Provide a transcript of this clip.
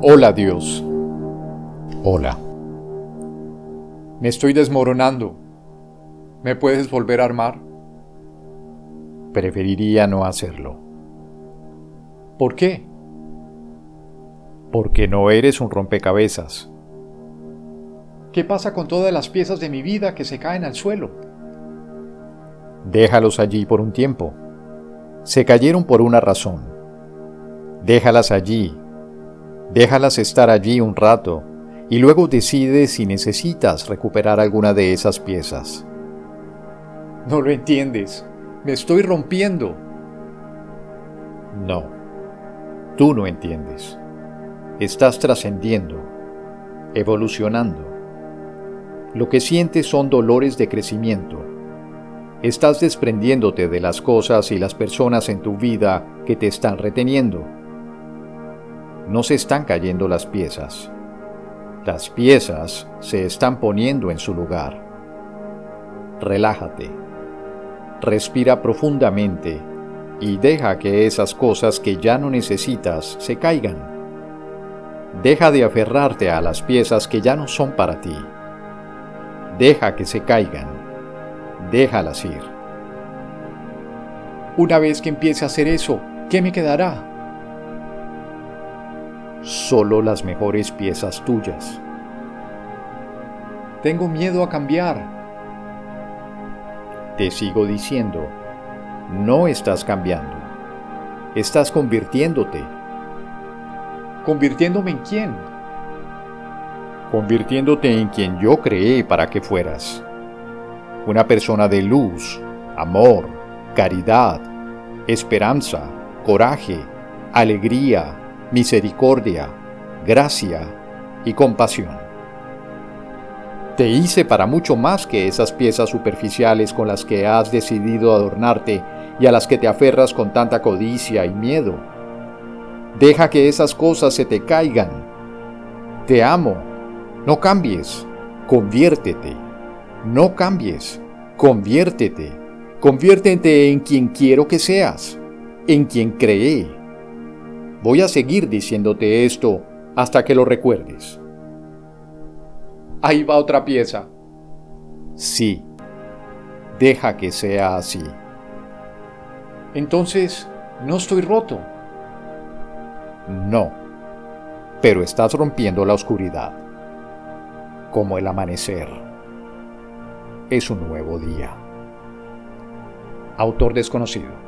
Hola Dios. Hola. Me estoy desmoronando. ¿Me puedes volver a armar? Preferiría no hacerlo. ¿Por qué? Porque no eres un rompecabezas. ¿Qué pasa con todas las piezas de mi vida que se caen al suelo? Déjalos allí por un tiempo. Se cayeron por una razón. Déjalas allí Déjalas estar allí un rato y luego decide si necesitas recuperar alguna de esas piezas. No lo entiendes. Me estoy rompiendo. No. Tú no entiendes. Estás trascendiendo, evolucionando. Lo que sientes son dolores de crecimiento. Estás desprendiéndote de las cosas y las personas en tu vida que te están reteniendo no se están cayendo las piezas. Las piezas se están poniendo en su lugar. Relájate. Respira profundamente y deja que esas cosas que ya no necesitas se caigan. Deja de aferrarte a las piezas que ya no son para ti. Deja que se caigan. Déjalas ir. Una vez que empiece a hacer eso, ¿qué me quedará? Solo las mejores piezas tuyas. Tengo miedo a cambiar. Te sigo diciendo, no estás cambiando. Estás convirtiéndote. ¿Convirtiéndome en quién? Convirtiéndote en quien yo creé para que fueras. Una persona de luz, amor, caridad, esperanza, coraje, alegría, misericordia, gracia y compasión. Te hice para mucho más que esas piezas superficiales con las que has decidido adornarte y a las que te aferras con tanta codicia y miedo. Deja que esas cosas se te caigan. Te amo. No cambies. Conviértete. No cambies. Conviértete. Conviértete en quien quiero que seas. En quien creé Voy a seguir diciéndote esto hasta que lo recuerdes. Ahí va otra pieza. Sí, deja que sea así. Entonces, no estoy roto. No, pero estás rompiendo la oscuridad, como el amanecer. Es un nuevo día. Autor desconocido.